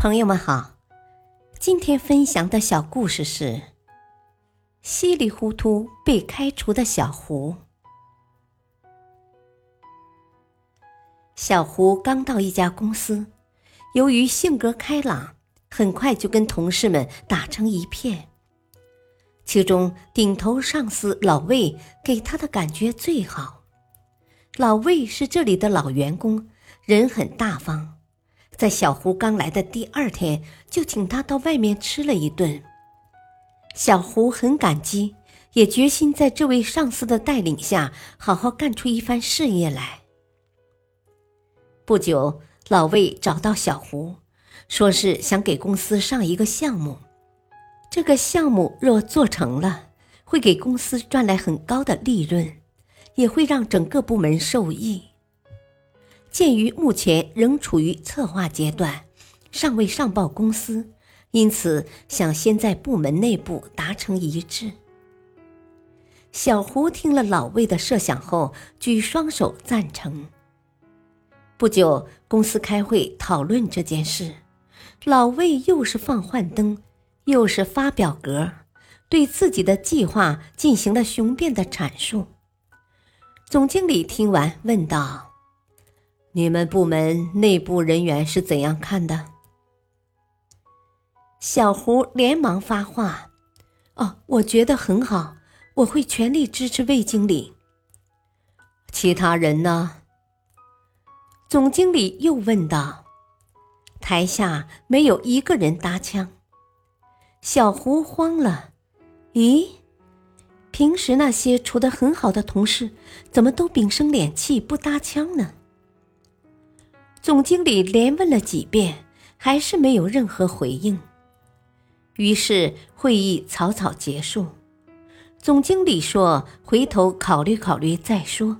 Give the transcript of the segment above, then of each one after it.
朋友们好，今天分享的小故事是：稀里糊涂被开除的小胡。小胡刚到一家公司，由于性格开朗，很快就跟同事们打成一片。其中顶头上司老魏给他的感觉最好。老魏是这里的老员工，人很大方。在小胡刚来的第二天，就请他到外面吃了一顿。小胡很感激，也决心在这位上司的带领下，好好干出一番事业来。不久，老魏找到小胡，说是想给公司上一个项目。这个项目若做成了，会给公司赚来很高的利润，也会让整个部门受益。鉴于目前仍处于策划阶段，尚未上报公司，因此想先在部门内部达成一致。小胡听了老魏的设想后，举双手赞成。不久，公司开会讨论这件事，老魏又是放幻灯，又是发表格，对自己的计划进行了雄辩的阐述。总经理听完问道。你们部门内部人员是怎样看的？小胡连忙发话：“哦，我觉得很好，我会全力支持魏经理。”其他人呢？总经理又问道。台下没有一个人搭腔。小胡慌了：“咦，平时那些处得很好的同事，怎么都屏声敛气不搭腔呢？”总经理连问了几遍，还是没有任何回应。于是会议草草结束。总经理说：“回头考虑考虑再说。”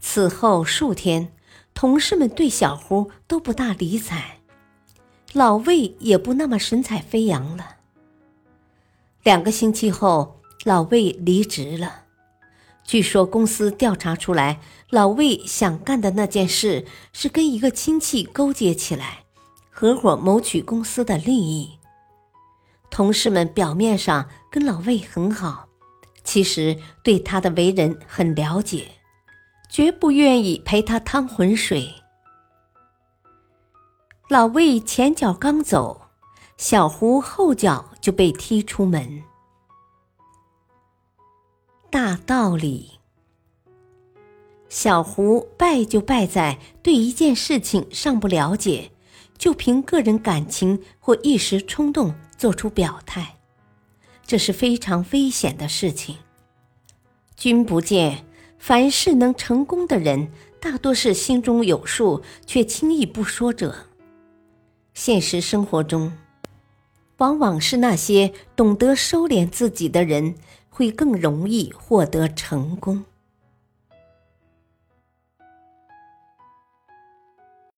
此后数天，同事们对小胡都不大理睬，老魏也不那么神采飞扬了。两个星期后，老魏离职了。据说公司调查出来，老魏想干的那件事是跟一个亲戚勾结起来，合伙谋取公司的利益。同事们表面上跟老魏很好，其实对他的为人很了解，绝不愿意陪他趟浑水。老魏前脚刚走，小胡后脚就被踢出门。大道理，小胡败就败在对一件事情尚不了解，就凭个人感情或一时冲动做出表态，这是非常危险的事情。君不见，凡事能成功的人，大多是心中有数却轻易不说者。现实生活中，往往是那些懂得收敛自己的人。会更容易获得成功。